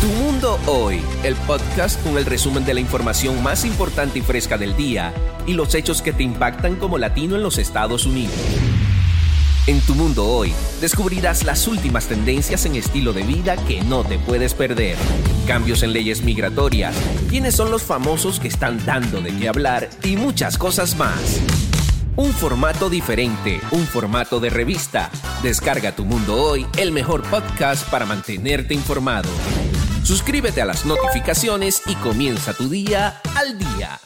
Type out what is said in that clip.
Tu Mundo Hoy, el podcast con el resumen de la información más importante y fresca del día y los hechos que te impactan como latino en los Estados Unidos. En Tu Mundo Hoy descubrirás las últimas tendencias en estilo de vida que no te puedes perder. Cambios en leyes migratorias, quiénes son los famosos que están dando de qué hablar y muchas cosas más. Un formato diferente, un formato de revista. Descarga Tu Mundo Hoy, el mejor podcast para mantenerte informado. Suscríbete a las notificaciones y comienza tu día al día.